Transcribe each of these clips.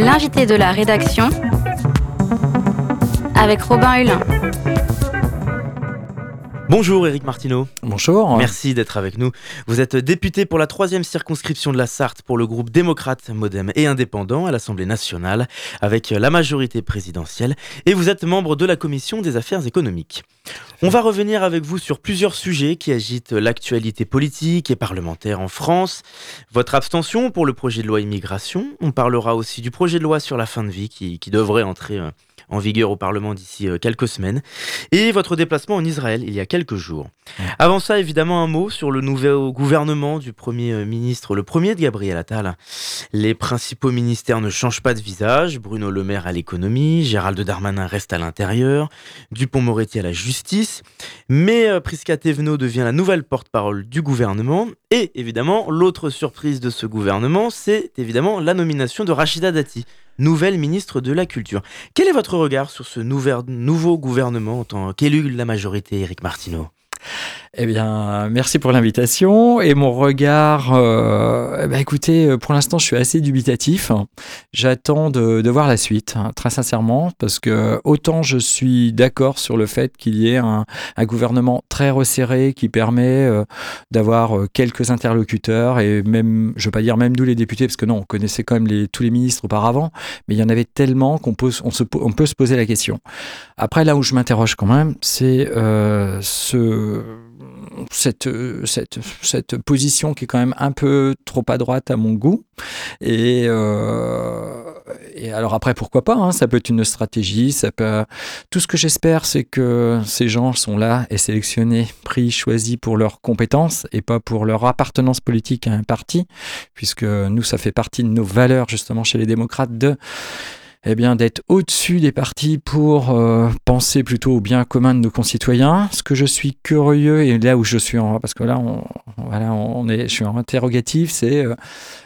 l'invité de la rédaction avec Robin Hulin. Bonjour Éric Martineau. Bonjour. Merci d'être avec nous. Vous êtes député pour la troisième circonscription de la Sarthe pour le groupe démocrate, modem et indépendant à l'Assemblée nationale avec la majorité présidentielle et vous êtes membre de la commission des affaires économiques. On va revenir avec vous sur plusieurs sujets qui agitent l'actualité politique et parlementaire en France. Votre abstention pour le projet de loi immigration. On parlera aussi du projet de loi sur la fin de vie qui, qui devrait entrer euh, en vigueur au Parlement d'ici euh, quelques semaines, et votre déplacement en Israël il y a quelques jours. Avant ça, évidemment, un mot sur le nouveau gouvernement du Premier euh, ministre, le premier de Gabriel Attal. Les principaux ministères ne changent pas de visage, Bruno Le Maire à l'économie, Gérald Darmanin reste à l'intérieur, Dupont-Moretti à la justice, mais euh, Prisca Thévenot devient la nouvelle porte-parole du gouvernement, et évidemment, l'autre surprise de ce gouvernement, c'est évidemment la nomination de Rachida Dati nouvelle ministre de la Culture. Quel est votre regard sur ce nouveau gouvernement en tant qu'élu de la majorité, Éric Martineau? Eh bien, merci pour l'invitation. Et mon regard, euh, bah écoutez, euh, pour l'instant, je suis assez dubitatif. J'attends de, de, voir la suite, hein, très sincèrement, parce que autant je suis d'accord sur le fait qu'il y ait un, un, gouvernement très resserré qui permet euh, d'avoir euh, quelques interlocuteurs et même, je ne veux pas dire même nous les députés, parce que non, on connaissait quand même les, tous les ministres auparavant, mais il y en avait tellement qu'on peut, on, se, on peut se poser la question. Après, là où je m'interroge quand même, c'est euh, ce cette, cette, cette, position qui est quand même un peu trop à droite à mon goût. Et, euh, et alors après, pourquoi pas hein, Ça peut être une stratégie. Ça peut... Tout ce que j'espère, c'est que ces gens sont là et sélectionnés, pris, choisis pour leurs compétences et pas pour leur appartenance politique à un parti, puisque nous, ça fait partie de nos valeurs justement chez les démocrates de eh bien, d'être au-dessus des partis pour euh, penser plutôt au bien commun de nos concitoyens. Ce que je suis curieux, et là où je suis en, parce que là, on, voilà, on est, je suis en interrogatif, c'est, euh,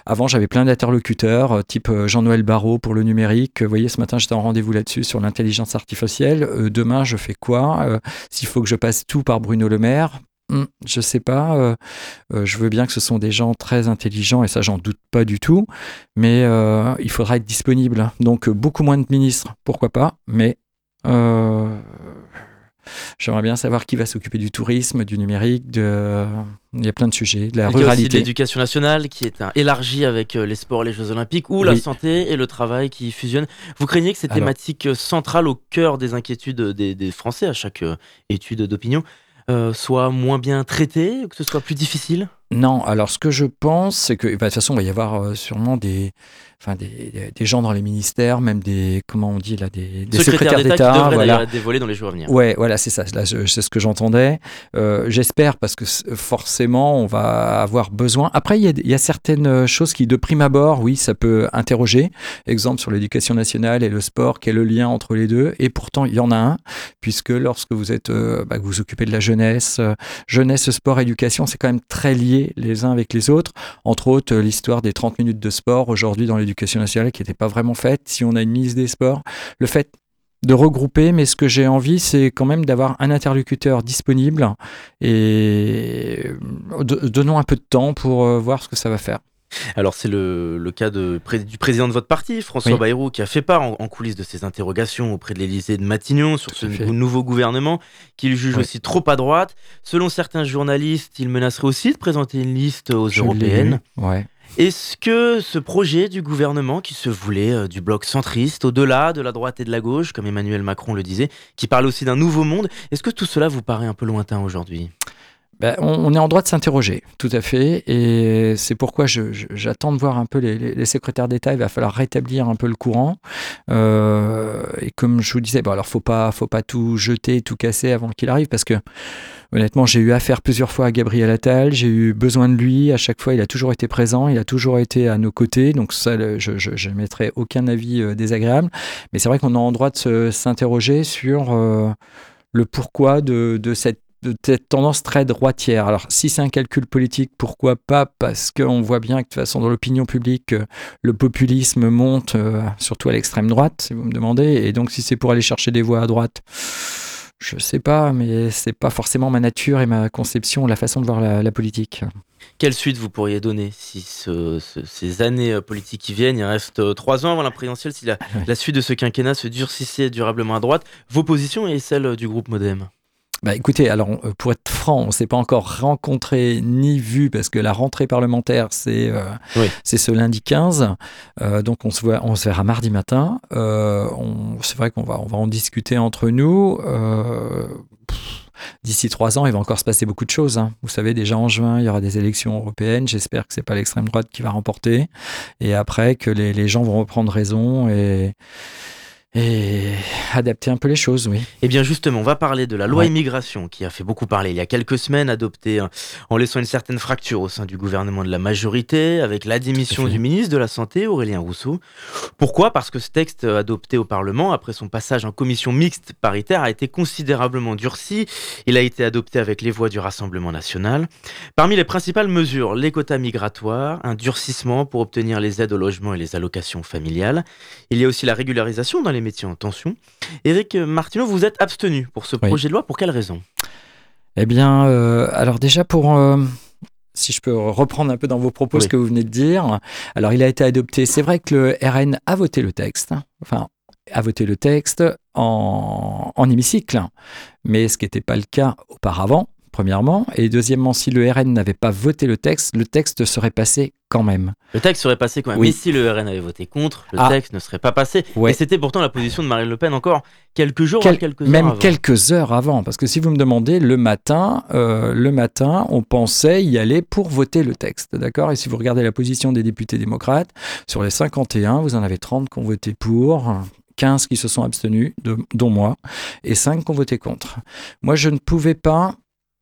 avant, j'avais plein d'interlocuteurs, euh, type Jean-Noël Barrot pour le numérique. Vous voyez, ce matin, j'étais en rendez-vous là-dessus sur l'intelligence artificielle. demain, je fais quoi? S'il faut que je passe tout par Bruno Le Maire, Hmm, je sais pas. Euh, euh, je veux bien que ce sont des gens très intelligents et ça, j'en doute pas du tout. Mais euh, il faudra être disponible. Donc beaucoup moins de ministres, pourquoi pas. Mais j'aimerais bien savoir qui va s'occuper du tourisme, du numérique. De... Il y a plein de sujets, de la il y a ruralité. l'éducation nationale qui est élargie avec les sports, les Jeux Olympiques, ou la santé et le travail qui fusionnent. Vous craignez que ces thématiques centrales au cœur des inquiétudes des, des Français à chaque étude d'opinion? Euh, soit moins bien traité, que ce soit plus difficile? Non, alors ce que je pense, c'est que bah, de toute façon, il va y avoir euh, sûrement des, enfin des, des, gens dans les ministères, même des comment on dit là, des, des secrétaires d'État, voilà. dévoiler dans les jours à venir. Ouais, voilà, c'est ça. C'est ce que j'entendais. Euh, J'espère parce que forcément, on va avoir besoin. Après, il y, y, a certaines choses qui, de prime abord, oui, ça peut interroger. Exemple sur l'éducation nationale et le sport, quel est le lien entre les deux? Et pourtant, il y en a un, puisque lorsque vous êtes, euh, bah, vous vous occupez de la jeunesse, euh, jeunesse, sport, éducation, c'est quand même très lié les uns avec les autres. Entre autres, l'histoire des 30 minutes de sport aujourd'hui dans l'éducation l'éducation nationale qui n'était pas vraiment faite, si on a une ministre des Sports, le fait de regrouper, mais ce que j'ai envie, c'est quand même d'avoir un interlocuteur disponible et donnons un peu de temps pour euh, voir ce que ça va faire. Alors c'est le, le, cas de, du président de votre parti, François oui. Bayrou, qui a fait part en, en, coulisses de ses interrogations auprès de l'Élysée de Matignon sur ce nouveau gouvernement, qu'il juge oui. aussi trop à droite. Selon certains journalistes, il menacerait aussi de présenter une liste aux Je européennes. Ouais. Est-ce que ce projet du gouvernement qui se voulait euh, du bloc centriste, au-delà de la droite et de la gauche, comme Emmanuel Macron le disait, qui parle aussi d'un nouveau monde, est-ce que tout cela vous paraît un peu lointain aujourd'hui? Ben, on, est en droit de s'interroger, tout à fait, et c'est pourquoi j'attends de voir un peu les secrétaires d'État. Il va falloir rétablir un peu le courant. Euh, et comme je vous disais, bon alors faut pas, faut pas tout jeter, tout casser avant qu'il arrive, parce que honnêtement, j'ai eu affaire plusieurs fois à Gabriel Attal. J'ai eu besoin de lui. À chaque fois, il a toujours été présent, il a toujours été à nos côtés. Donc ça, je, je mettrai aucun avis euh, désagréable. Mais c'est vrai qu'on est en droit de s'interroger sur euh, le pourquoi de, cette tendance très droitière. Alors, si c'est un calcul politique, pourquoi pas? Parce qu'on voit bien que de toute façon, dans l'opinion publique, le populisme monte, euh, surtout à l'extrême droite, si vous me demandez. Et donc, si c'est pour aller chercher des voix à droite, Je sais pas, mais c'est pas forcément ma nature et ma conception, la façon de voir la, politique. Quelle suite vous pourriez donner si ces années euh, politiques qui viennent, il reste euh, trois ans avant la présidentielle, si la, la suite de ce quinquennat se durcissait durablement à droite, vos positions et celles du groupe Modem? Bah écoutez, alors euh, pour être franc, on ne s'est pas encore rencontré ni vu parce que la rentrée parlementaire c'est euh, c'est ce lundi 15, euh, donc on se voit, on se verra mardi matin. c'est vrai qu'on va on va en discuter entre nous. D'ici trois ans, il va encore se passer beaucoup de choses. Hein. Vous savez, déjà en juin, il y aura des élections européennes. J'espère que c'est pas l'extrême droite qui va remporter. Et après, que les, les gens vont reprendre raison et, et adapter un peu les choses, oui. Eh bien justement, on va parler de la loi immigration qui a fait beaucoup parler il y a quelques semaines, adoptée hein, en laissant une certaine fracture au sein du gouvernement de la majorité, avec la démission du ministre de la Santé, Aurélien Rousseau. Pourquoi? Parce que ce texte euh, adopté au Parlement, après son passage en commission mixte paritaire, a été considérablement durci. Il a été adopté avec les voix du Rassemblement national. Parmi les principales mesures, les quotas migratoires, un durcissement pour obtenir les aides au logement et les allocations familiales. Il y a aussi la régularisation dans les métiers en tension. Éric Martineau, vous êtes abstenu pour ce projet de loi. Pour quelle raison? Eh bien, euh, alors déjà pour... Euh, si je peux reprendre un peu dans vos propos ce que vous venez de dire. Alors, il a été adopté. C'est vrai que le RN a voté le texte. Enfin, a voté le texte en, en hémicycle, mais ce qui n'était pas le cas auparavant premièrement. Et deuxièmement, si le RN n'avait pas voté le texte, le texte serait passé quand même. Le texte serait passé quand même. Oui. Mais si le RN avait voté contre, le ah. texte ne serait pas passé. Et c'était pourtant la position de Marine Le Pen encore quelques jours, quelques heures même quelques heures avant. Parce que si vous me demandez, le matin, euh, le matin, on pensait y aller pour voter le texte, d'accord? Et si vous regardez la position des députés démocrates, sur les 51, vous en avez 30 qui ont voté pour. 15 qui se sont abstenus, dont moi, et 5 qui ont voté contre. Moi, je ne pouvais pas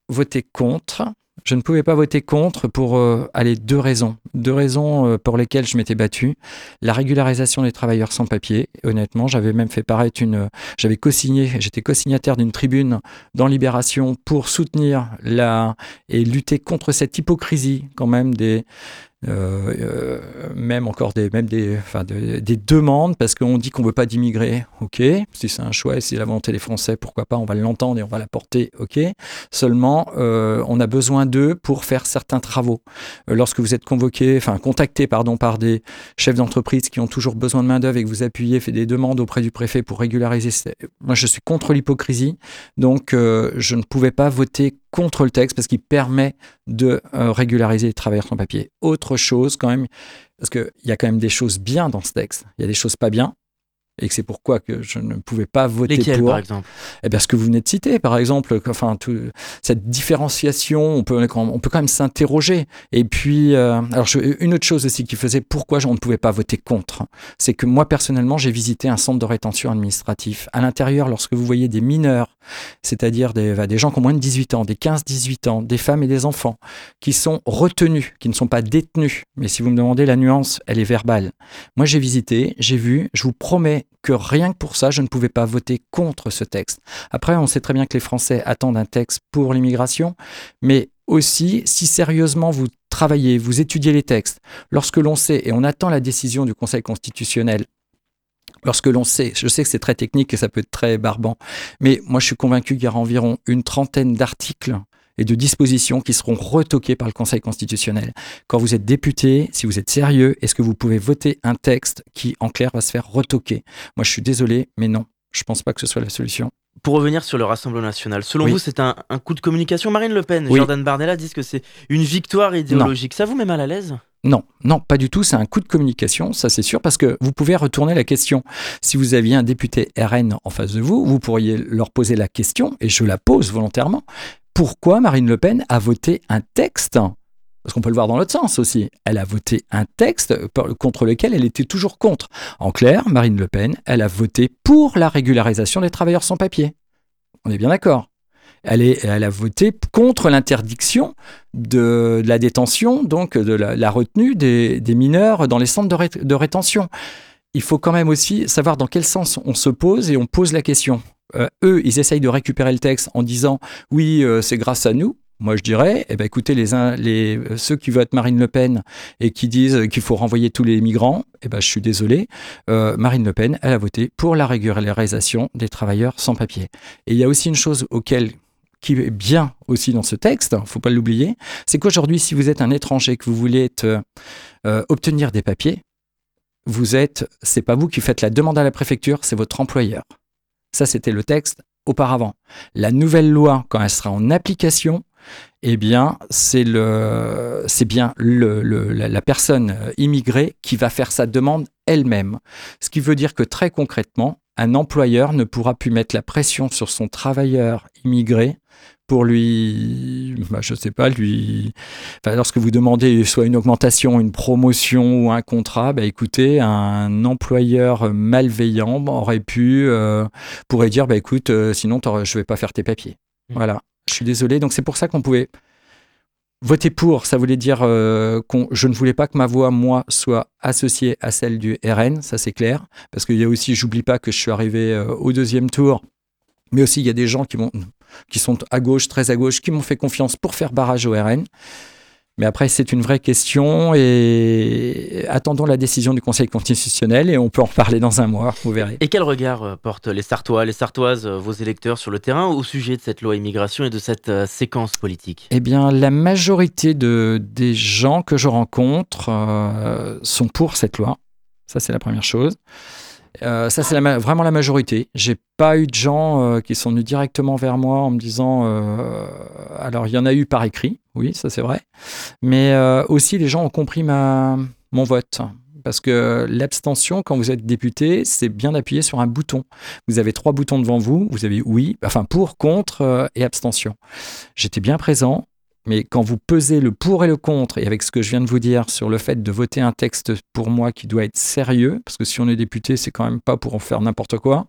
voter contre. Je ne pouvais pas voter contre pour euh, deux raisons. Deux raisons euh, pour lesquelles je m'étais battu. La régularisation des travailleurs sans papier. Honnêtement, j'avais même fait paraître une. J'avais co-signé, j'étais co-signataire d'une tribune dans Libération pour soutenir la et lutter contre cette hypocrisie quand même des euh, euh, même encore des, même des, enfin des demandes parce qu'on dit qu'on veut pas d'immigrés. Ok, si c'est un choix et si c'est la volonté des Français, pourquoi pas, on va l'entendre et on va la porter. Ok, seulement euh, on a besoin d'eux pour faire certains travaux. lorsque vous êtes convoqué, enfin contacté pardon par des chefs d'entreprise qui ont toujours besoin de main d'œuvre et que vous appuyez, fait des demandes auprès du préfet pour régulariser. Moi, je suis contre l'hypocrisie, donc je ne pouvais pas voter contre le texte parce qu'il permet de euh, régulariser les travailleurs sans papier. Autre chose quand même, parce qu'il y a quand même des choses bien dans ce texte, il y a des choses pas bien, et que c'est pourquoi que je ne pouvais pas voter pour. par exemple? Eh bien, ce que vous venez de citer, par exemple, enfin, tout, cette différenciation, on peut, on peut quand même s'interroger. Et puis, euh, alors, une autre chose aussi qui faisait pourquoi on ne pouvait pas voter contre, c'est que moi, personnellement, j'ai visité un centre de rétention administratif. À l'intérieur, lorsque vous voyez des mineurs, c'est-à-dire des, bah, des gens qui ont moins de 18 ans, des 15-18 ans, des femmes et des enfants, qui sont retenus, qui ne sont pas détenus, mais si vous me demandez la nuance, elle est verbale. Moi, j'ai visité, j'ai vu, je vous promets que rien que pour ça, je ne pouvais pas voter contre ce texte. Après, on sait très bien que les Français attendent un texte pour l'immigration, mais aussi, si sérieusement vous travaillez, vous étudiez les textes, lorsque l'on sait, et on attend la décision du Conseil constitutionnel, lorsque l'on sait, je sais que c'est très technique et ça peut être très barbant, mais moi je suis convaincu qu'il y aura environ une trentaine d'articles et de dispositions qui seront retoquées par le Conseil constitutionnel. Quand vous êtes député, si vous êtes sérieux, est-ce que vous pouvez voter un texte qui, en clair, va se faire retoquer? Moi, je suis désolé, mais non, je ne pense pas que ce soit la solution. Pour revenir sur le Rassemblement national, selon vous, c'est un, coup de communication? Marine Le Pen, Jordan Bardella disent que c'est une victoire idéologique. Ça vous met mal à l'aise? Non, non, pas du tout. C'est un coup de communication, ça c'est sûr, parce que vous pouvez retourner la question. Si vous aviez un député RN en face de vous, vous pourriez leur poser la question, et je la pose volontairement pourquoi Marine Le Pen a voté un texte? Parce qu'on peut le voir dans l'autre sens aussi. Elle a voté un texte contre lequel elle était toujours contre. En clair, Marine Le Pen, elle a voté pour la régularisation des travailleurs sans papier. On est bien d'accord. Elle, elle, a voté contre l'interdiction de, la détention, donc de la, retenue des, mineurs dans les centres de rétention. Il faut quand même aussi savoir dans quel sens on se pose et on pose la question. Euh, eux, ils essayent de récupérer le texte en disant oui, euh, c'est grâce à nous. Moi, je dirais, eh ben, écoutez, les, les, ceux qui votent Marine Le Pen et qui disent qu'il faut renvoyer tous les migrants, eh ben, je suis désolé, euh, Marine Le Pen, elle a voté pour la régularisation des travailleurs sans papier. Et il y a aussi une chose auquel qui est bien aussi dans ce texte, faut pas l'oublier, c'est qu'aujourd'hui, si vous êtes un étranger que vous voulez euh, obtenir des papiers, vous êtes, c'est pas vous qui faites la demande à la préfecture, c'est votre employeur. Ça, c'était le texte auparavant. La nouvelle loi, quand elle sera en application, eh bien, c'est bien la, la, personne immigrée qui va faire sa demande elle-même. Ce qui veut dire que très concrètement, un employeur ne pourra plus mettre la pression sur son travailleur immigré pour lui, bah, je ne sais pas, lui, enfin, lorsque vous demandez soit une augmentation, une promotion ou un contrat, bah, écoutez, un employeur malveillant aurait pu, euh, pourrait dire, bah, écoute, euh, sinon je ne vais pas faire tes papiers. Mmh. Voilà, je suis désolé. Donc c'est pour ça qu'on pouvait voter pour. Ça voulait dire euh, que je ne voulais pas que ma voix, moi, soit associée à celle du RN, ça c'est clair. Parce qu'il y a aussi, j'oublie pas que je suis arrivé au deuxième tour mais aussi il y a des gens qui, vont, qui sont à gauche, très à gauche, qui m'ont fait confiance pour faire barrage au RN. Mais après, c'est une vraie question et attendons la décision du Conseil constitutionnel et on peut en reparler dans un mois, vous verrez. Et quel regard euh, portent les Sartois, les Sartoises, euh, vos électeurs sur le terrain au sujet de cette loi immigration et de cette euh, séquence politique? Eh bien, la majorité de, des gens que je rencontre sont pour cette loi. Ça, c'est la première chose. Euh, ça, c'est vraiment la majorité. J'ai pas eu de gens euh, qui sont venus directement vers moi en me disant. Euh, alors, il y en a eu par écrit, oui, ça c'est vrai. Mais aussi, les gens ont compris ma, mon vote. Parce que l'abstention, quand vous êtes député, c'est bien d'appuyer sur un bouton. Vous avez trois boutons devant vous. Vous avez oui, enfin pour, contre et abstention. J'étais bien présent. Mais quand vous pesez le pour et le contre, et avec ce que je viens de vous dire sur le fait de voter un texte pour moi qui doit être sérieux, parce que si on est député, c'est quand même pas pour en faire n'importe quoi,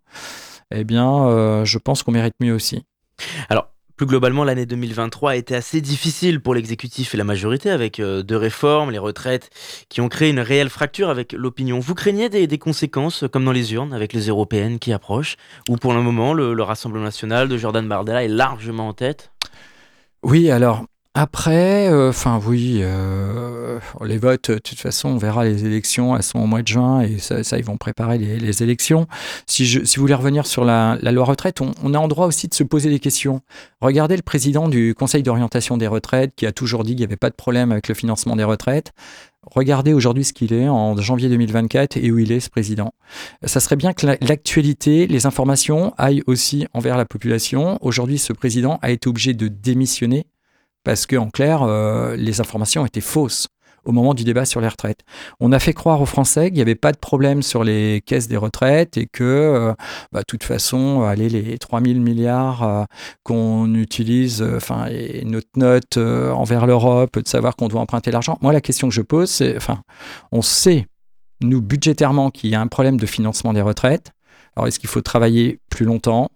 eh bien, euh, je pense qu'on mérite mieux aussi. Alors, plus globalement, l'année 2023 a été assez difficile pour l'exécutif et la majorité, avec euh, deux réformes, les retraites, qui ont créé une réelle fracture avec l'opinion. Vous craignez des, conséquences, comme dans les urnes, avec les européennes qui approchent, ou pour le moment, le, le Rassemblement national de Jordan Bardella est largement en tête? Oui, alors après, euh, enfin oui, euh, les votes, de toute façon, on verra les élections, elles sont au mois de juin et ça, ils vont préparer les, élections. Si, je, si vous voulez revenir sur la, loi retraite, on, on, a en droit aussi de se poser des questions. Regardez le président du Conseil d'orientation des retraites qui a toujours dit qu'il n'y avait pas de problème avec le financement des retraites. Regardez aujourd'hui ce qu'il est en janvier 2024 et où il est ce président. Ça serait bien que l'actualité, les informations aillent aussi envers la population. Aujourd'hui, ce président a été obligé de démissionner parce qu'en clair, euh, les informations étaient fausses au moment du débat sur les retraites. On a fait croire aux Français qu'il n'y avait pas de problème sur les caisses des retraites et que, euh, bah, de toute façon, allez, les 3000 milliards euh, qu'on utilise, enfin, notre note envers l'Europe, de savoir qu'on doit emprunter l'argent. Moi, la question que je pose, c'est, enfin, on sait, nous, budgétairement, qu'il y a un problème de financement des retraites. Alors, est-ce qu'il faut travailler plus longtemps?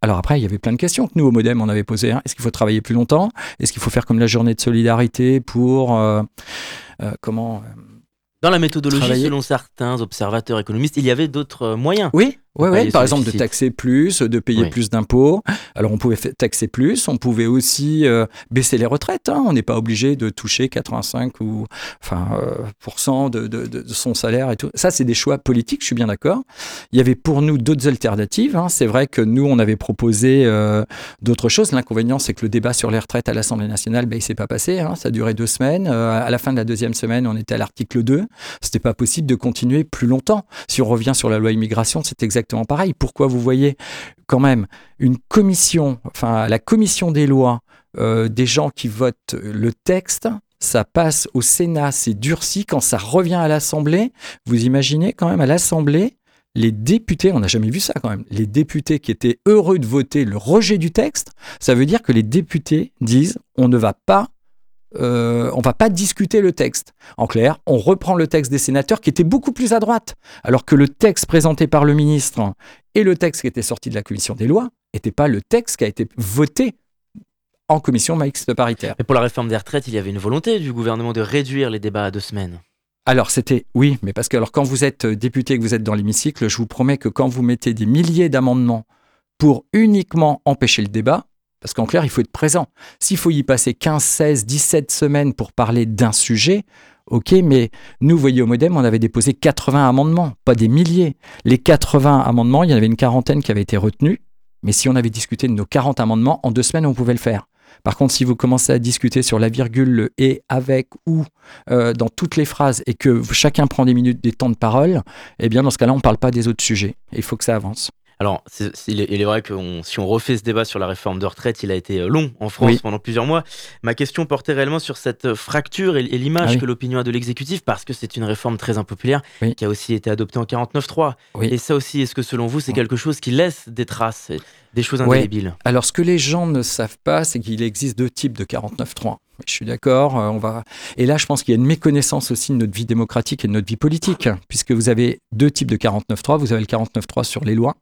Alors après, il y avait plein de questions que nous, au Modem, on avait posées. Hein. Est-ce qu'il faut travailler plus longtemps? Est-ce qu'il faut faire comme la journée de solidarité pour... Euh, euh, comment euh, Dans la méthodologie, selon certains observateurs économistes, il y avait d'autres moyens. Oui, oui, oui. Par exemple, de taxer plus, de payer plus d'impôts. Alors, on pouvait taxer plus, on pouvait aussi euh, baisser les retraites. Hein. On n'est pas obligé de toucher 85 ou enfin euh, de, de, de, son salaire et tout. Ça, c'est des choix politiques. Je suis bien d'accord. Il y avait pour nous d'autres alternatives. Hein. C'est vrai que nous, on avait proposé euh, d'autres choses. L'inconvénient, c'est que le débat sur les retraites à l'Assemblée nationale, ben, il s'est pas passé. Hein. Ça a duré deux semaines. à la fin de la deuxième semaine, on était à l'article 2. C'était pas possible de continuer plus longtemps. Si on revient sur la loi immigration, c'est exactement pareil. Pourquoi vous voyez quand même une commission, enfin la commission des lois, euh, des gens qui votent le texte, ça passe au Sénat, c'est durci. Quand ça revient à l'Assemblée, vous imaginez quand même à l'Assemblée, les députés, on n'a jamais vu ça quand même, les députés qui étaient heureux de voter le rejet du texte, ça veut dire que les députés disent on ne va pas euh, on va pas discuter le texte. En clair, on reprend le texte des sénateurs qui était beaucoup plus à droite, alors que le texte présenté par le ministre et le texte qui était sorti de la commission des lois n'était pas le texte qui a été voté en commission mixte paritaire. Mais pour la réforme des retraites, il y avait une volonté du gouvernement de réduire les débats à deux semaines. Alors c'était oui, mais parce que alors quand vous êtes député et que vous êtes dans l'hémicycle, je vous promets que quand vous mettez des milliers d'amendements pour uniquement empêcher le débat, Parce qu'en clair, il faut être présent. S'il faut y passer 15, 16, 17 semaines pour parler d'un sujet, ok, mais nous, voyez, au Modem, on avait déposé 80 amendements, pas des milliers. Les 80 amendements, il y en avait une quarantaine qui avaient été retenus. Mais si on avait discuté de nos 40 amendements, en deux semaines, on pouvait le faire. Par contre, si vous commencez à discuter sur la virgule, le et, avec, ou euh, dans toutes les phrases et que chacun prend des minutes, des temps de parole, eh bien, dans ce cas-là, on ne parle pas des autres sujets. Il faut que ça avance. Alors, il, est, vrai que si on refait ce débat sur la réforme de retraite, il a été euh, long en France pendant plusieurs mois. Ma question portait réellement sur cette euh, fracture et, l'image ah que l'opinion a de l'exécutif, parce que c'est une réforme très impopulaire qui a aussi été adoptée en 49.3. Et ça aussi, est-ce que selon vous, c'est quelque chose qui laisse des traces, des choses indélébiles? Alors, ce que les gens ne savent pas, c'est qu'il existe deux types de 49.3. Je suis d'accord. Euh, on va. Et là, je pense qu'il y a une méconnaissance aussi de notre vie démocratique et de notre vie politique, puisque vous avez deux types de 49.3. Vous avez le 49.3 sur les lois,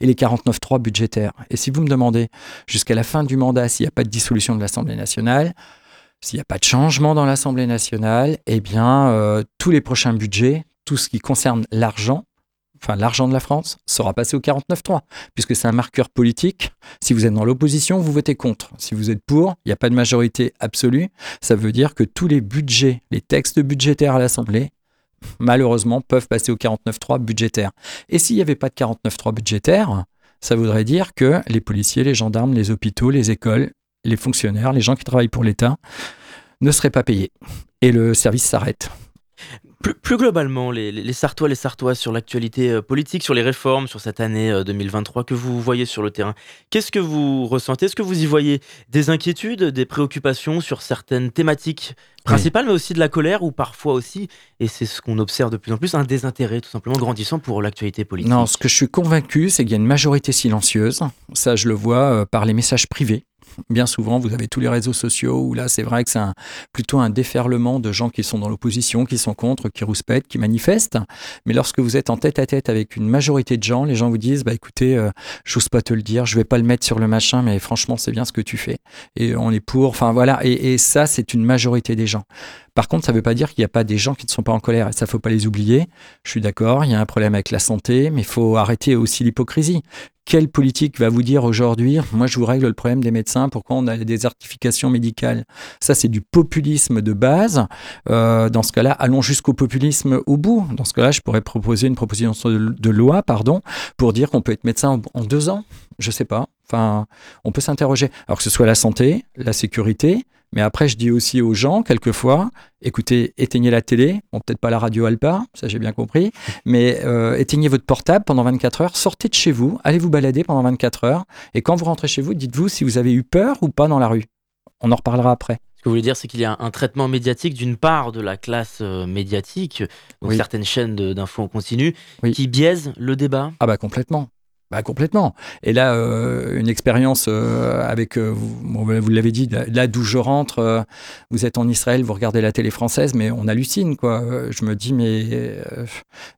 et les 49.3 budgétaires. Et si vous me demandez jusqu'à la fin du mandat s'il n'y a pas de dissolution de l'Assemblée nationale, s'il n'y a pas de changement dans l'Assemblée nationale, eh bien, euh, tous les prochains budgets, tout ce qui concerne l'argent, enfin l'argent de la France, sera passé au 49.3, puisque c'est un marqueur politique. Si vous êtes dans l'opposition, vous votez contre. Si vous êtes pour, il n'y a pas de majorité absolue. Ça veut dire que tous les budgets, les textes budgétaires à l'Assemblée malheureusement, peuvent passer au 49.3 budgétaire. Et s'il n'y avait pas de 49.3 budgétaire, ça voudrait dire que les policiers, les gendarmes, les hôpitaux, les écoles, les fonctionnaires, les gens qui travaillent pour l'État ne seraient pas payés. Et le service s'arrête. Plus, globalement, les, Sartois, les Sartois sur l'actualité euh, politique, sur les réformes, sur cette année 2023 euh, que vous voyez sur le terrain, qu'est-ce que vous ressentez? Est-ce que vous y voyez des inquiétudes, des préoccupations sur certaines thématiques principales, mais aussi de la colère ou parfois aussi, et c'est ce qu'on observe de plus en plus, un désintérêt tout simplement grandissant pour l'actualité politique? Non, ce que je suis convaincu, c'est qu'il y a une majorité silencieuse. Ça, je le vois euh, par les messages privés bien souvent, vous avez tous les réseaux sociaux où là, c'est vrai que c'est plutôt un déferlement de gens qui sont dans l'opposition, qui sont contre, qui rouspètent, qui manifestent. Mais lorsque vous êtes en tête à tête avec une majorité de gens, les gens vous disent, bah écoutez, euh, j'ose pas te le dire, je vais pas le mettre sur le machin, mais franchement, c'est bien ce que tu fais. Et on est pour. Enfin voilà. Et, ça, c'est une majorité des gens. Par contre, ça ne veut pas dire qu'il n'y a pas des gens qui ne sont pas en colère. Et ça, faut pas les oublier. Je suis d'accord, il y a un problème avec la santé, mais il faut arrêter aussi l'hypocrisie. Quelle politique va vous dire aujourd'hui, moi je vous règle le problème des médecins, pourquoi on a des certifications médicales Ça, c'est du populisme de base. Euh, dans ce cas-là, allons jusqu'au populisme au bout. Dans ce cas-là, je pourrais proposer une proposition de, loi, pardon, pour dire qu'on peut être médecin en, en deux ans. Je sais pas. Enfin, on peut s'interroger. Alors que ce soit la santé, la sécurité, mais après, je dis aussi aux gens, quelquefois, écoutez, éteignez la télé, bon, peut-être pas la radio Alpa, ça j'ai bien compris, mais euh, éteignez votre portable pendant 24 heures, sortez de chez vous, allez vous balader pendant 24 heures, et quand vous rentrez chez vous, dites-vous si vous avez eu peur ou pas dans la rue. On en reparlera après. Ce que vous voulez dire, c'est qu'il y a un traitement médiatique d'une part de la classe euh, médiatique, donc certaines chaînes d'infos en continu, qui biaisent le débat Ah bah complètement. Bah, complètement. Et là, euh, une expérience euh, avec, euh, vous, vous l'avez dit, là d'où je rentre, vous êtes en Israël, vous regardez la télé française, mais on hallucine, quoi. Je me dis, mais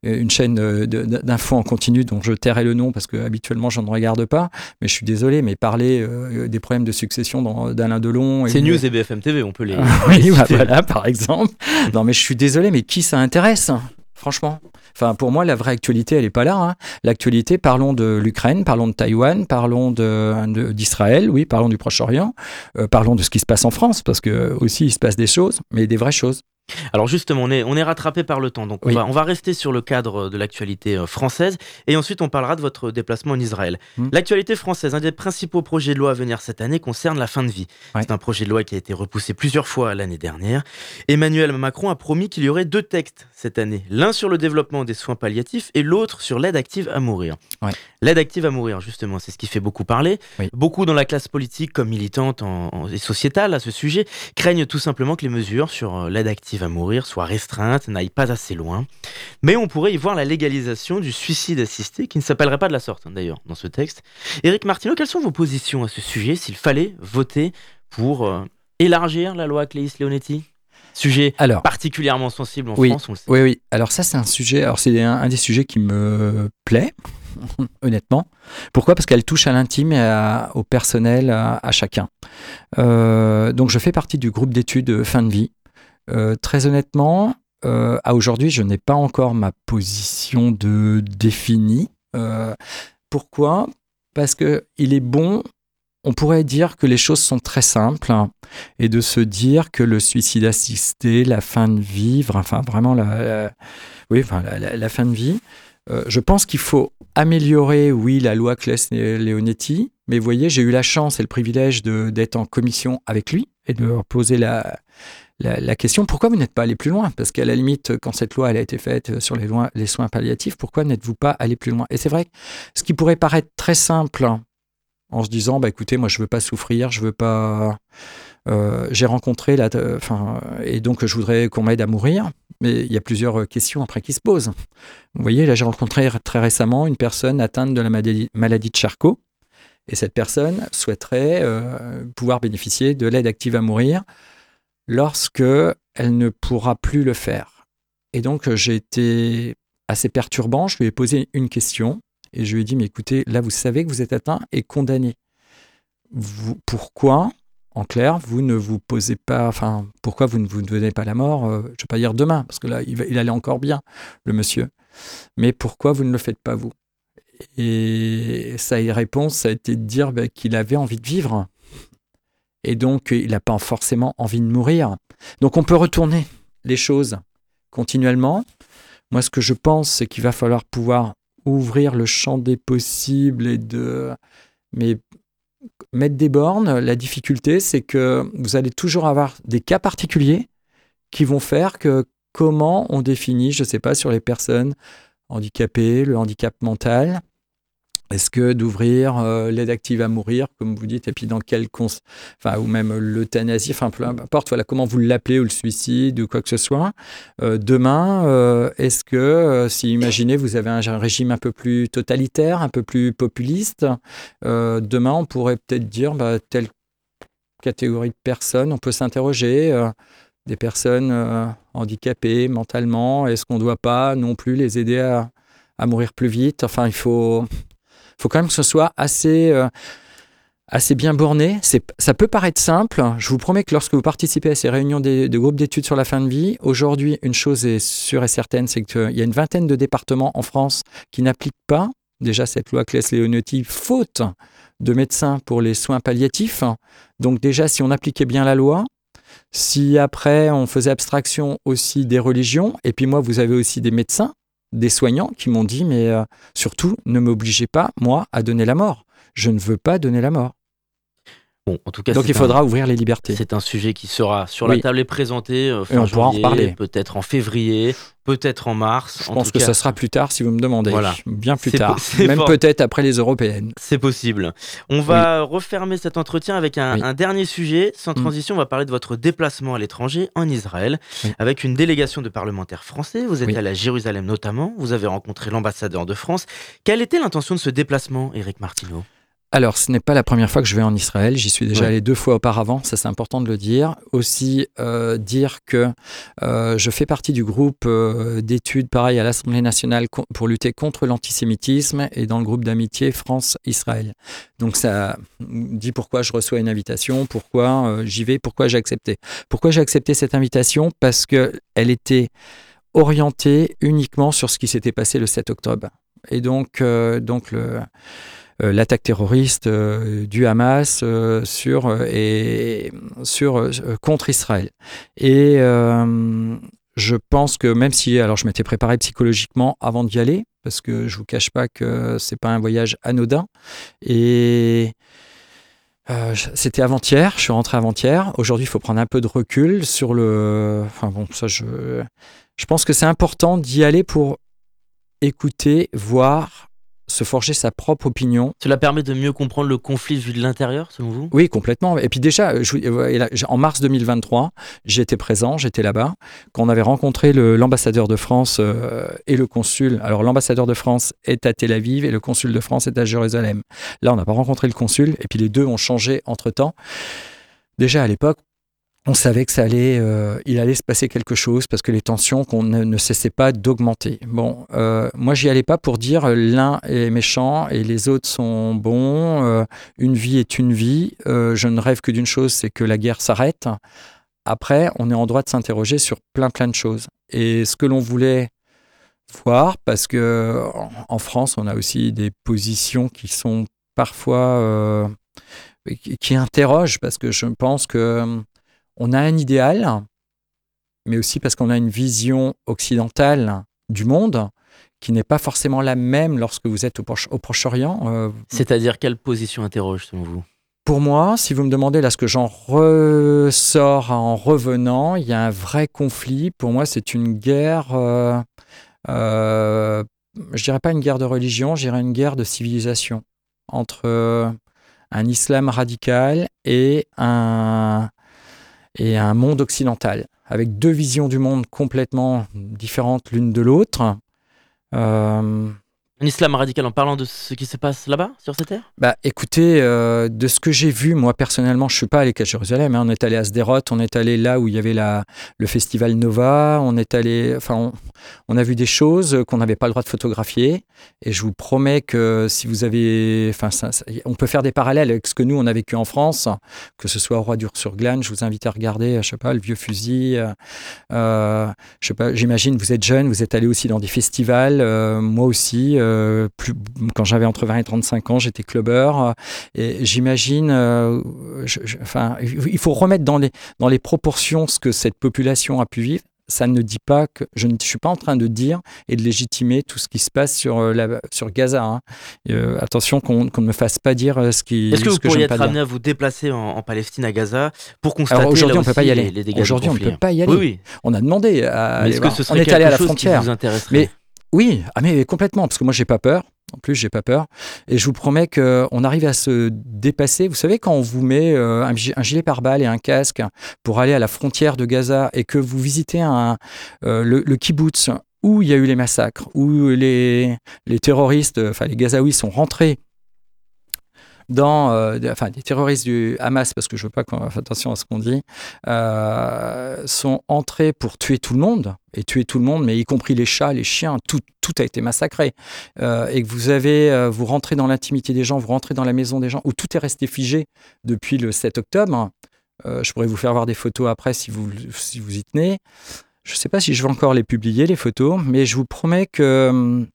une chaîne d'infos en continu dont je tairai le nom parce que habituellement je ne regarde pas, mais je suis désolé, mais parler des problèmes de succession d'Alain Delon. C'est News et BFM TV, on peut les. oui, bah, voilà, par exemple. non, mais je suis désolé, mais qui ça intéresse Franchement? Enfin, pour moi, la vraie actualité, elle n'est pas là. Hein. L'actualité, parlons de l'Ukraine, parlons de Taïwan, parlons d'Israël, oui, parlons du Proche-Orient, euh, parlons de ce qui se passe en France, parce que aussi il se passe des choses, mais des vraies choses. Alors justement, on est, on est rattrapé par le temps, donc on, va, on va rester sur le cadre de l'actualité euh, française et ensuite on parlera de votre déplacement en Israël. Hmm. L'actualité française, un des principaux projets de loi à venir cette année concerne la fin de vie. C'est un projet de loi qui a été repoussé plusieurs fois l'année dernière. Emmanuel Macron a promis qu'il y aurait deux textes cette année, l'un sur le développement des soins palliatifs et l'autre sur l'aide active à mourir. L'aide active à mourir, justement, c'est ce qui fait beaucoup parler. Beaucoup dans la classe politique comme militante et sociétale à ce sujet craignent tout simplement que les mesures sur euh, l'aide active va mourir soit restreinte, n'aille pas assez loin. Mais on pourrait y voir la légalisation du suicide assisté, qui ne s'appellerait pas de la sorte hein, d'ailleurs dans ce texte. Éric Martineau, quelles sont vos positions à ce sujet s'il fallait voter pour euh, élargir la loi Cléis-Leonetti Sujet alors, particulièrement sensible en France, on le sait. Oui, oui. Alors ça, c'est un sujet. Alors c'est un, des sujets qui me plaît, honnêtement. Pourquoi? Parce qu'elle touche à l'intime et au personnel, à, chacun. Euh, donc je fais partie du groupe d'études fin de vie euh, très honnêtement, euh, à aujourd'hui, je n'ai pas encore ma position de définie. Euh, pourquoi? Parce que il est bon on pourrait dire que les choses sont très simples et de se dire que le suicide assisté, la fin de vivre, enfin vraiment la, fin de vie, je pense qu'il faut améliorer, oui, la loi Claes-Leonetti, mais vous voyez, j'ai eu la chance et le privilège d'être en commission avec lui et de poser la, la, question pourquoi vous n'êtes pas allé plus loin? Parce qu'à la limite, quand cette loi a été faite sur les, soins palliatifs, pourquoi n'êtes-vous pas allé plus loin? Et c'est vrai, ce qui pourrait paraître très simple en se disant bah écoutez moi je veux pas souffrir je veux pas euh, j'ai rencontré la enfin et donc je voudrais qu'on m'aide à mourir. Mais il y a plusieurs questions après qui se posent. Vous voyez là j'ai rencontré très récemment une personne atteinte de la maladie, de Charcot. Et cette personne souhaiterait euh, pouvoir bénéficier de l'aide active à mourir lorsque elle ne pourra plus le faire et donc j'ai été assez perturbant je lui ai posé une question et je lui ai dit, mais écoutez, là, vous savez que vous êtes atteint et condamné. Pourquoi, en clair, vous ne vous posez pas, enfin, pourquoi vous ne vous donnez pas la mort, euh, je ne vais pas dire demain, parce que là, il, allait encore bien, le monsieur. Mais pourquoi vous ne le faites pas vous? Et sa réponse, ça a été de dire bah, qu'il avait envie de vivre. Et donc, il n'a pas forcément envie de mourir. Donc, on peut retourner les choses continuellement. Moi, ce que je pense, c'est qu'il va falloir pouvoir ouvrir le champ des possibles et de. Mais mettre des bornes, la difficulté, c'est que vous allez toujours avoir des cas particuliers qui vont faire que comment on définit, je ne sais pas, sur les personnes handicapées, le handicap mental, est-ce que d'ouvrir euh, l'aide active à mourir, comme vous dites, et puis dans quel enfin ou même l'euthanasie, enfin peu importe, voilà comment vous l'appelez ou le suicide ou quoi que ce soit. Euh, demain, euh, est-ce que si imaginez vous avez un, régime un peu plus totalitaire, un peu plus populiste, demain on pourrait peut-être dire bah, telle catégorie de personnes, on peut s'interroger. des personnes handicapées mentalement, est-ce qu'on ne doit pas non plus les aider à, à mourir plus vite? Enfin, il faut, faut quand même que ce soit assez, euh, assez bien borné. Ça peut paraître simple. Je vous promets que lorsque vous participez à ces réunions de, groupes d'études sur la fin de vie, aujourd'hui, une chose est sûre et certaine, c'est qu'il y a une vingtaine de départements en France qui n'appliquent pas déjà cette loi Claes-Leonetti, faute de médecins pour les soins palliatifs. Donc déjà, si on appliquait bien la loi, si après on faisait abstraction aussi des religions, et puis moi, vous avez aussi des médecins des soignants qui m'ont dit, mais euh, surtout, ne m'obligez pas, moi, à donner la mort. Je ne veux pas donner la mort. Bon, en tout cas, Donc il faudra ouvrir les libertés. C'est un sujet qui sera sur la table et présenté euh, fin on pourra en reparler. peut-être en février, peut-être en mars. Je pense que ça sera plus tard si vous me demandez. Voilà. Bien plus tard. Même peut-être après les européennes. C'est possible. On va refermer cet entretien avec un, dernier sujet. Sans mm. transition, on va parler de votre déplacement à l'étranger en Israël avec une délégation de parlementaires français. Vous êtes allé à Jérusalem notamment. Vous avez rencontré l'ambassadeur de France. Quelle était l'intention de ce déplacement, Éric Martineau? Alors, ce n'est pas la première fois que je vais en Israël. J'y suis déjà allé deux fois auparavant. Ça, c'est important de le dire. Aussi, euh, dire que euh, je fais partie du groupe euh, d'études, pareil, à l'Assemblée nationale pour lutter contre l'antisémitisme et dans le groupe d'amitié France-Israël. Donc, ça dit pourquoi je reçois une invitation, pourquoi j'y vais, pourquoi j'ai accepté. Pourquoi j'ai accepté cette invitation? Parce qu'elle était orientée uniquement sur ce qui s'était passé le 7 octobre. Et donc, donc le l'attaque terroriste euh, du Hamas euh, sur, et, sur, contre Israël. Et je pense que même si, alors je m'étais préparé psychologiquement avant d'y aller, parce que je vous cache pas que c'est pas un voyage anodin. Et c'était avant-hier, je suis rentré avant-hier. Aujourd'hui, il faut prendre un peu de recul sur le. Enfin bon, ça, je, je pense que c'est important d'y aller pour écouter, voir, se forger sa propre opinion. Cela permet de mieux comprendre le conflit vu de l'intérieur, selon vous? Oui, complètement. Et puis déjà, en mars 2023, j'étais présent, j'étais là-bas, quand on avait rencontré l'ambassadeur de France euh, et le consul. Alors l'ambassadeur de France est à Tel Aviv et le consul de France est à Jérusalem. Là, on n'a pas rencontré le consul, et puis les deux ont changé entre-temps. Déjà à l'époque, on savait que ça allait, euh, il allait se passer quelque chose parce que les tensions qu'on ne, cessait pas d'augmenter. Bon, euh, moi j'y allais pas pour dire euh, l'un est méchant et les autres sont bons. une vie est une vie. je ne rêve que d'une chose, c'est que la guerre s'arrête. Après, on est en droit de s'interroger sur plein plein de choses. Et ce que l'on voulait voir, parce que en France, on a aussi des positions qui sont parfois qui interroge parce que je pense que on a un idéal, mais aussi parce qu'on a une vision occidentale du monde qui n'est pas forcément la même lorsque vous êtes au, Proche-Orient. Euh, C'est-à-dire quelle position interroge selon vous? Pour moi, si vous me demandez là ce que j'en ressors en revenant, il y a un vrai conflit. Pour moi, c'est une guerre, euh, euh, je dirais pas une guerre de religion, je dirais une guerre de civilisation entre un islam radical et un, et un monde occidental, avec deux visions du monde complètement différentes l'une de l'autre. Euh, un islam radical en parlant de ce qui se passe là-bas, sur cette terre? Bah écoutez, euh, de ce que j'ai vu, moi personnellement, je suis pas allé qu'à Jérusalem, hein. on est allé à Sderot, on est allé là où il y avait la, le festival Nova, on est allé, enfin, on, a vu des choses qu'on n'avait pas le droit de photographier, et je vous promets que si vous avez, enfin, on peut faire des parallèles avec ce que nous on a vécu en France, que ce soit au Roi dur sur Glane, je vous invite à regarder, je sais pas, le vieux fusil, euh, euh je sais pas, j'imagine vous êtes jeune, vous êtes allé aussi dans des festivals, euh, moi aussi. Euh, plus, quand j'avais entre 20 et 35 ans, j'étais clubbeur. Euh, et j'imagine, euh, enfin, il faut remettre dans les, dans les proportions ce que cette population a pu vivre ça ne dit pas que je ne suis pas en train de dire et de légitimer tout ce qui se passe sur, la, sur Gaza. Hein. attention qu'on ne me fasse pas dire ce qui. Est-ce que vous pourriez être amené à vous déplacer en, Palestine, à Gaza, pour constater aujourd'hui on peut pas y aller. Aujourd'hui on ne peut pas y aller. Oui, oui. On a demandé à. Est-ce que ce serait on est allé à la frontière. Qui vous intéresserait? Mais oui, ah mais complètement, parce que moi j'ai pas peur. En plus, j'ai pas peur. Et je vous promets qu'on arrive à se dépasser. Vous savez, quand on vous met euh, un, gilet pare-balles et un casque pour aller à la frontière de Gaza et que vous visitez euh, le, le, kibbutz où il y a eu les massacres, où les, les terroristes, enfin les Gazaouis sont rentrés dans, euh, enfin, des terroristes du Hamas, parce que je veux pas qu'on fasse attention à ce qu'on dit, euh, sont entrés pour tuer tout le monde, et tuer tout le monde, mais y compris les chats, les chiens, tout, a été massacré. Euh, et que vous avez, vous rentrez dans l'intimité des gens, vous rentrez dans la maison des gens, où tout est resté figé depuis le 7 octobre. je pourrais vous faire voir des photos après si vous, si vous y tenez. Je ne sais pas si je vais encore les publier, les photos, mais je vous promets que hum,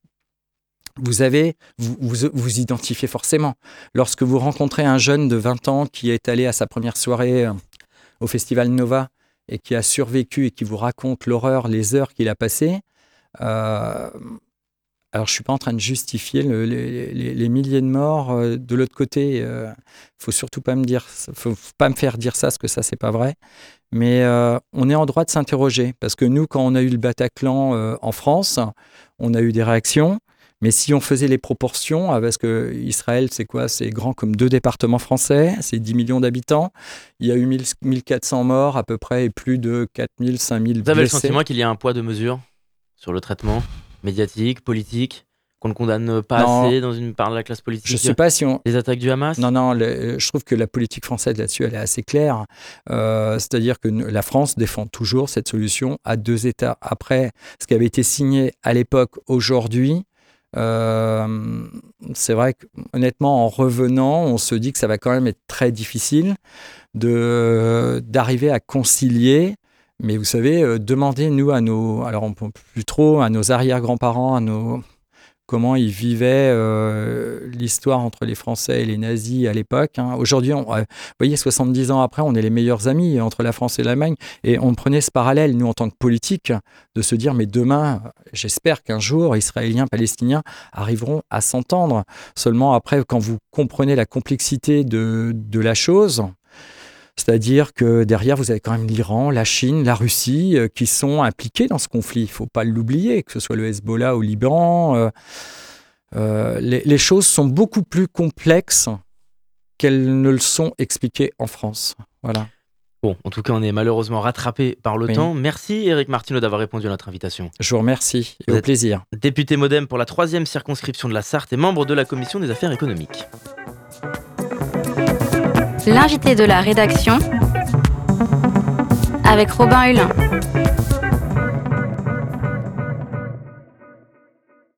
vous avez, vous, vous, identifiez forcément. Lorsque vous rencontrez un jeune de 20 ans qui est allé à sa première soirée euh, au Festival Nova et qui a survécu et qui vous raconte l'horreur, les heures qu'il a passées, euh, alors je suis pas en train de justifier les, milliers de morts euh, de l'autre côté. Il faut surtout pas me dire, faut pas me faire dire ça, parce que ça c'est pas vrai. Mais on est en droit de s'interroger parce que nous, quand on a eu le Bataclan en France, on a eu des réactions. Mais si on faisait les proportions, euh, parce que Israël, c'est quoi? C'est grand comme deux départements français, c'est 10 millions d'habitants. Il y a eu 1400 morts à peu près et plus de 4000, 5000 blessés. Vous avez le sentiment qu'il y a un poids de mesure sur le traitement médiatique, politique qu'on ne condamne pas assez dans une part de la classe politique? Je sais pas si on... Les attaques du Hamas? Non, non, je trouve que la politique française là-dessus, elle est assez claire. Euh, c'est-à-dire que la France défend toujours cette solution à deux États. Après, ce qui avait été signé à l'époque, aujourd'hui, euh, c'est vrai que honnêtement, en revenant, on se dit que ça va quand même être très difficile d'arriver à concilier. Mais vous savez, euh, demandez nous à nos, alors on peut plus trop, à nos arrière-grands-parents, à nos comment ils vivaient euh, l'histoire entre les Français et les nazis à l'époque. Hein. Aujourd'hui, vous voyez, 70 ans après, on est les meilleurs amis entre la France et l'Allemagne. Et on prenait ce parallèle, nous, en tant que politique, de se dire, mais demain, j'espère qu'un jour, Israéliens, Palestiniens arriveront à s'entendre. Seulement après, quand vous comprenez la complexité de la chose, c'est-à-dire que derrière, vous avez quand même l'Iran, la Chine, la Russie euh, qui sont impliqués dans ce conflit. Il ne faut pas l'oublier, que ce soit le Hezbollah au Liban. Euh, euh, les, choses sont beaucoup plus complexes qu'elles ne le sont expliquées en France. Voilà. Bon, en tout cas, on est malheureusement rattrapé par le temps. Merci Eric Martineau d'avoir répondu à notre invitation. Je vous remercie et au plaisir. Député Modem pour la troisième circonscription de la Sarthe et membre de la commission des affaires économiques l'invité de la rédaction avec Robin Hulin.